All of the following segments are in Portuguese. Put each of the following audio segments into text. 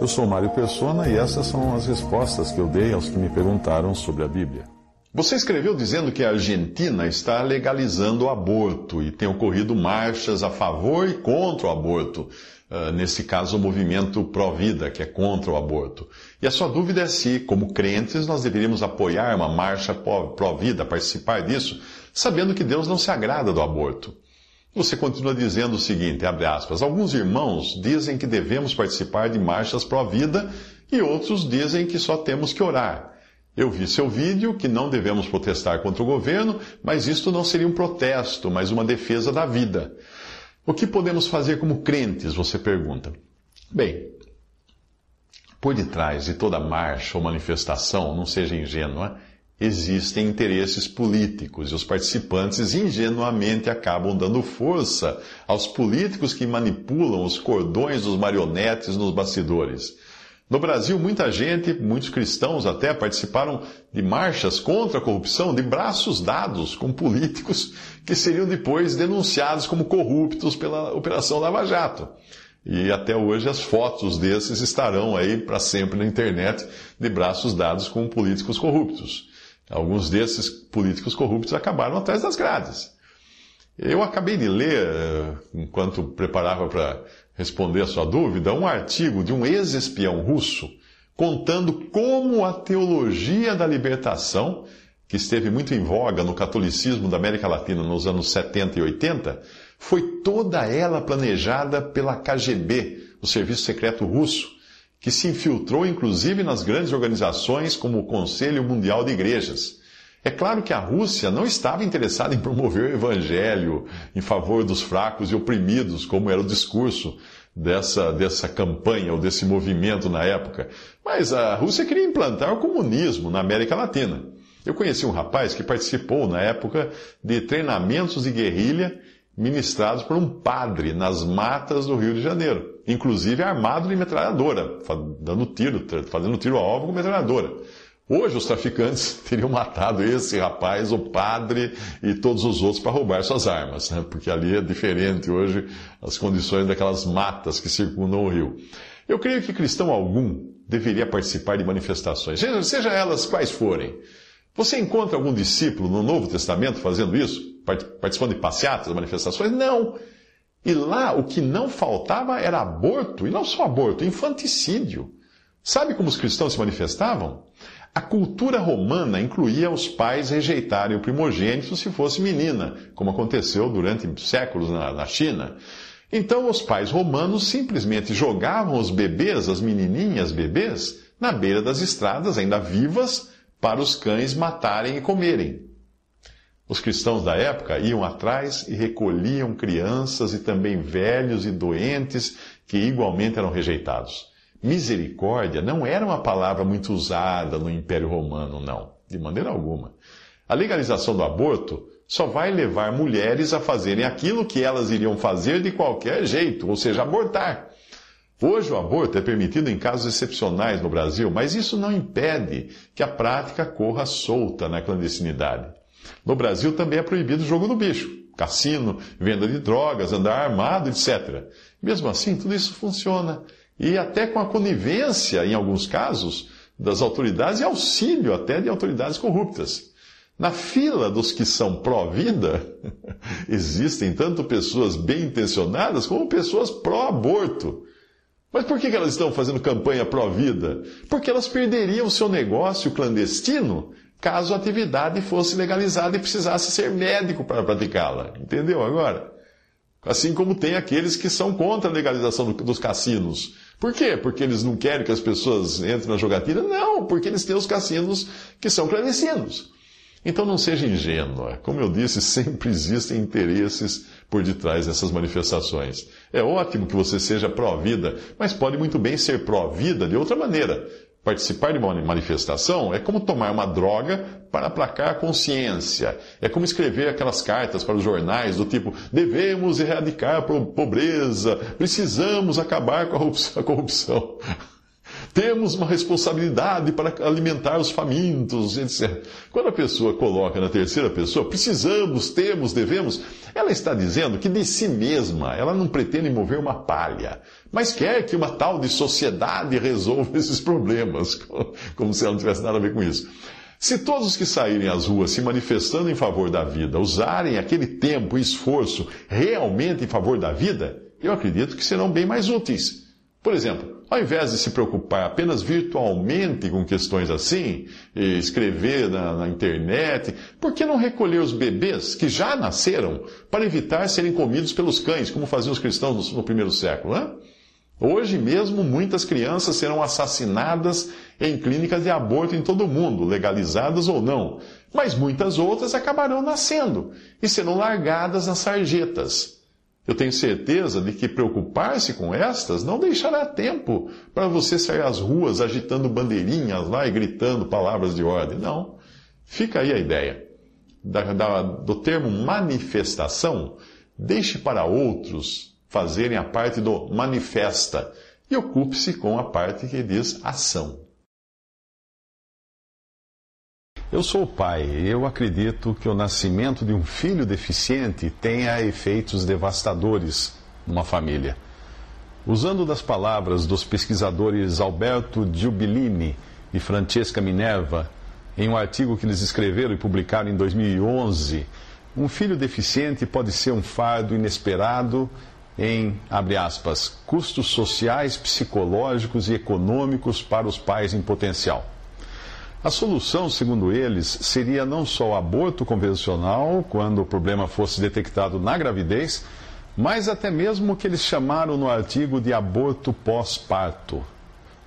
Eu sou Mário Persona e essas são as respostas que eu dei aos que me perguntaram sobre a Bíblia. Você escreveu dizendo que a Argentina está legalizando o aborto e tem ocorrido marchas a favor e contra o aborto. Uh, nesse caso, o movimento pró-vida, que é contra o aborto. E a sua dúvida é se, como crentes, nós deveríamos apoiar uma marcha pró-vida, participar disso, sabendo que Deus não se agrada do aborto. Você continua dizendo o seguinte, abre aspas, alguns irmãos dizem que devemos participar de marchas pró-vida e outros dizem que só temos que orar. Eu vi seu vídeo que não devemos protestar contra o governo, mas isto não seria um protesto, mas uma defesa da vida. O que podemos fazer como crentes? Você pergunta. Bem, por detrás de toda marcha ou manifestação, não seja ingênua, existem interesses políticos e os participantes ingenuamente acabam dando força aos políticos que manipulam os cordões dos marionetes nos bastidores. No Brasil, muita gente, muitos cristãos até, participaram de marchas contra a corrupção de braços dados com políticos que seriam depois denunciados como corruptos pela Operação Lava Jato. E até hoje as fotos desses estarão aí para sempre na internet de braços dados com políticos corruptos. Alguns desses políticos corruptos acabaram atrás das grades. Eu acabei de ler, eh, enquanto preparava para responder a sua dúvida, um artigo de um ex-espião russo contando como a teologia da libertação, que esteve muito em voga no catolicismo da América Latina nos anos 70 e 80, foi toda ela planejada pela KGB, o Serviço Secreto Russo, que se infiltrou inclusive nas grandes organizações como o Conselho Mundial de Igrejas. É claro que a Rússia não estava interessada em promover o evangelho em favor dos fracos e oprimidos, como era o discurso dessa, dessa campanha ou desse movimento na época. Mas a Rússia queria implantar o comunismo na América Latina. Eu conheci um rapaz que participou na época de treinamentos de guerrilha ministrados por um padre nas matas do Rio de Janeiro, inclusive armado de metralhadora, dando tiro, fazendo tiro a alvo com metralhadora. Hoje os traficantes teriam matado esse rapaz, o padre e todos os outros para roubar suas armas, né? porque ali é diferente hoje as condições daquelas matas que circundam o rio. Eu creio que cristão algum deveria participar de manifestações, seja, seja elas quais forem. Você encontra algum discípulo no Novo Testamento fazendo isso? Participando de passeatas, manifestações? Não. E lá o que não faltava era aborto, e não só aborto, infanticídio. Sabe como os cristãos se manifestavam? A cultura romana incluía os pais rejeitarem o primogênito se fosse menina, como aconteceu durante séculos na, na China. Então os pais romanos simplesmente jogavam os bebês, as menininhas bebês, na beira das estradas, ainda vivas, para os cães matarem e comerem. Os cristãos da época iam atrás e recolhiam crianças e também velhos e doentes que igualmente eram rejeitados. Misericórdia não era uma palavra muito usada no Império Romano, não, de maneira alguma. A legalização do aborto só vai levar mulheres a fazerem aquilo que elas iriam fazer de qualquer jeito, ou seja, abortar. Hoje o aborto é permitido em casos excepcionais no Brasil, mas isso não impede que a prática corra solta na clandestinidade. No Brasil também é proibido o jogo do bicho, cassino, venda de drogas, andar armado, etc. Mesmo assim, tudo isso funciona. E até com a conivência, em alguns casos, das autoridades e auxílio até de autoridades corruptas. Na fila dos que são pró-vida, existem tanto pessoas bem intencionadas como pessoas pró-aborto. Mas por que elas estão fazendo campanha pró-vida? Porque elas perderiam seu negócio clandestino caso a atividade fosse legalizada e precisasse ser médico para praticá-la. Entendeu agora? Assim como tem aqueles que são contra a legalização dos cassinos. Por quê? Porque eles não querem que as pessoas entrem na jogatina? Não, porque eles têm os cassinos que são clandestinos. Então não seja ingênua. Como eu disse, sempre existem interesses por detrás dessas manifestações. É ótimo que você seja pró-vida, mas pode muito bem ser pró-vida de outra maneira. Participar de uma manifestação é como tomar uma droga para aplacar a consciência. É como escrever aquelas cartas para os jornais do tipo: devemos erradicar a pobreza, precisamos acabar com a corrupção. Temos uma responsabilidade para alimentar os famintos, etc. Quando a pessoa coloca na terceira pessoa, precisamos, temos, devemos, ela está dizendo que de si mesma ela não pretende mover uma palha, mas quer que uma tal de sociedade resolva esses problemas, como se ela não tivesse nada a ver com isso. Se todos os que saírem às ruas se manifestando em favor da vida usarem aquele tempo e esforço realmente em favor da vida, eu acredito que serão bem mais úteis. Por exemplo, ao invés de se preocupar apenas virtualmente com questões assim, escrever na, na, internet, por que não recolher os bebês que já nasceram para evitar serem comidos pelos cães, como faziam os cristãos no, no primeiro século? Né? Hoje mesmo, muitas crianças serão assassinadas em clínicas de aborto em todo o mundo, legalizadas ou não, mas muitas outras acabarão nascendo e serão largadas nas sarjetas. Eu tenho certeza de que preocupar-se com estas não deixará tempo para você sair às ruas agitando bandeirinhas lá e gritando palavras de ordem. Não. Fica aí a ideia. Da, da, do termo manifestação, deixe para outros fazerem a parte do manifesta e ocupe-se com a parte que diz ação. Eu sou pai e eu acredito que o nascimento de um filho deficiente tenha efeitos devastadores numa família. Usando das palavras dos pesquisadores Alberto Giubilini e Francesca Minerva, em um artigo que eles escreveram e publicaram em 2011, um filho deficiente pode ser um fardo inesperado em, abre aspas, custos sociais, psicológicos e econômicos para os pais em potencial. A solução, segundo eles, seria não só o aborto convencional, quando o problema fosse detectado na gravidez, mas até mesmo o que eles chamaram no artigo de aborto pós-parto.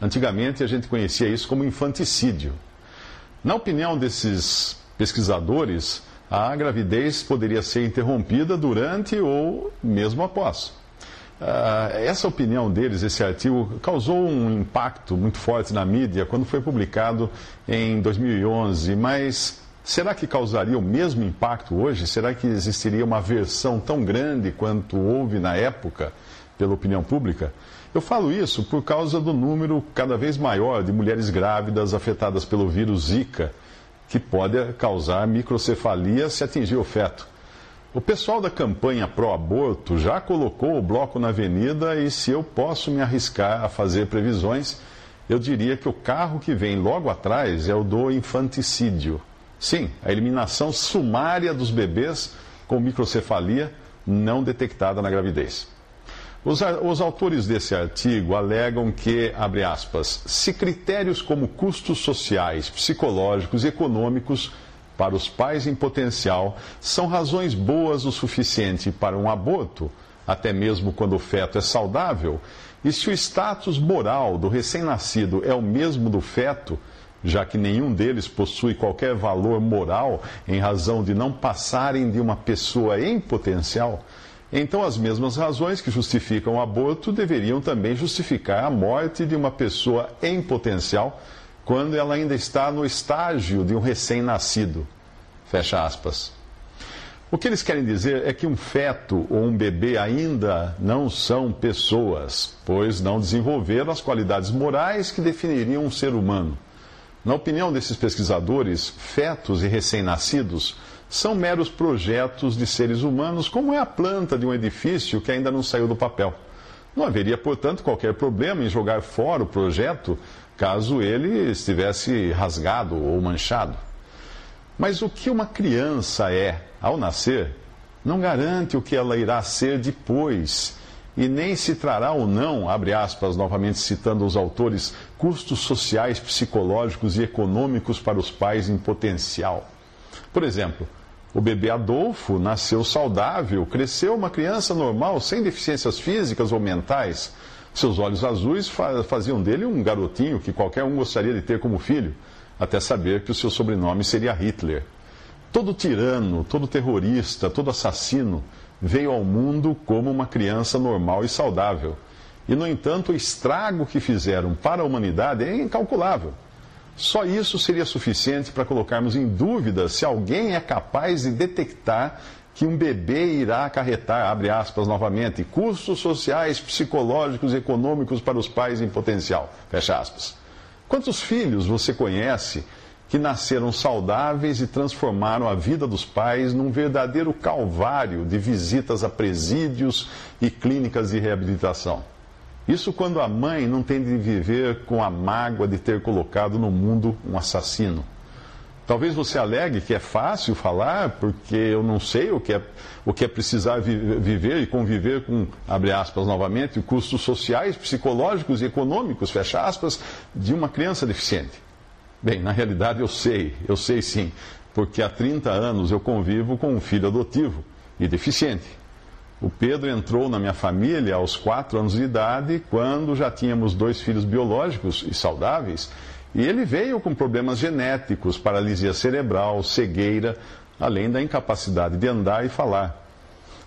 Antigamente a gente conhecia isso como infanticídio. Na opinião desses pesquisadores, a gravidez poderia ser interrompida durante ou mesmo após. Uh, essa opinião deles, esse artigo, causou um impacto muito forte na mídia quando foi publicado em 2011, mas será que causaria o mesmo impacto hoje? Será que existiria uma versão tão grande quanto houve na época pela opinião pública? Eu falo isso por causa do número cada vez maior de mulheres grávidas afetadas pelo vírus Zika, que pode causar microcefalia se atingir o feto. O pessoal da campanha pró-aborto já colocou o bloco na avenida e, se eu posso me arriscar a fazer previsões, eu diria que o carro que vem logo atrás é o do infanticídio. Sim, a eliminação sumária dos bebês com microcefalia não detectada na gravidez. Os, os, autores desse artigo alegam que, abre aspas, se critérios como custos sociais, psicológicos e econômicos para os pais em potencial são razões boas o suficiente para um aborto, até mesmo quando o feto é saudável, e se o status moral do recém-nascido é o mesmo do feto, já que nenhum deles possui qualquer valor moral em razão de não passarem de uma pessoa em potencial, então as mesmas razões que justificam o aborto deveriam também justificar a morte de uma pessoa em potencial quando ela ainda está no estágio de um recém-nascido. Fecha aspas. O que eles querem dizer é que um feto ou um bebê ainda não são pessoas, pois não desenvolveram as qualidades morais que definiriam um ser humano. Na opinião desses pesquisadores, fetos e recém-nascidos são meros projetos de seres humanos, como é a planta de um edifício que ainda não saiu do papel. Não haveria, portanto, qualquer problema em jogar fora o projeto caso ele estivesse rasgado ou manchado. Mas o que uma criança é ao nascer não garante o que ela irá ser depois, e nem se trará ou não, abre aspas, novamente citando os autores, custos sociais, psicológicos e econômicos para os pais em potencial. Por exemplo, o bebê Adolfo nasceu saudável, cresceu uma criança normal, sem deficiências físicas ou mentais seus olhos azuis faziam dele um garotinho que qualquer um gostaria de ter como filho, até saber que o seu sobrenome seria Hitler. Todo tirano, todo terrorista, todo assassino veio ao mundo como uma criança normal e saudável. E, no entanto, o estrago que fizeram para a humanidade é incalculável. Só isso seria suficiente para colocarmos em dúvida se alguém é capaz de detectar que um bebê irá acarretar, abre aspas novamente, custos sociais, psicológicos e econômicos para os pais em potencial, fecha aspas. Quantos filhos você conhece que nasceram saudáveis e transformaram a vida dos pais num verdadeiro calvário de visitas a presídios e clínicas de reabilitação? Isso quando a mãe não tem de viver com a mágoa de ter colocado no mundo um assassino. Talvez você alegue que é fácil falar, porque eu não sei o que é, o que é precisar viver e conviver com, abre aspas novamente, custos sociais, psicológicos e econômicos, fecha aspas, de uma criança deficiente. Bem, na realidade eu sei, eu sei sim, porque há 30 anos eu convivo com um filho adotivo e deficiente. O Pedro entrou na minha família aos 4 anos de idade, quando já tínhamos dois filhos biológicos e saudáveis e ele veio com problemas genéticos, paralisia cerebral, cegueira, além da incapacidade de andar e falar.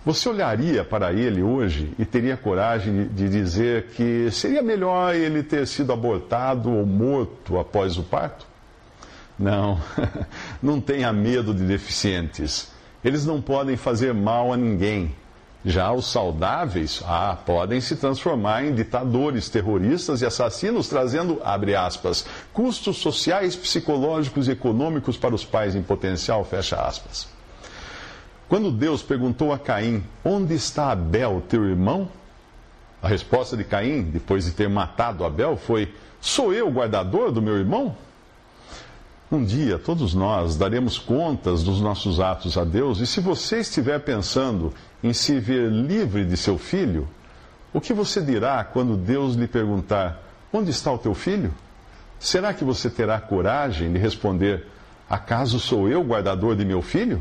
Você olharia para ele hoje e teria coragem de dizer que seria melhor ele ter sido abortado ou morto após o parto? Não, não tenha medo de deficientes. Eles não podem fazer mal a ninguém. Já os saudáveis, ah, podem se transformar em ditadores, terroristas e assassinos, trazendo, abre aspas, custos sociais, psicológicos e econômicos para os pais em potencial, fecha aspas. Quando Deus perguntou a Caim, onde está Abel, teu irmão? A resposta de Caim, depois de ter matado Abel, foi: Sou eu o guardador do meu irmão? Um dia, todos nós daremos contas dos nossos atos a Deus, e se você estiver pensando em se ver livre de seu filho, o que você dirá quando Deus lhe perguntar: Onde está o teu filho? Será que você terá coragem de responder: Acaso sou eu guardador de meu filho?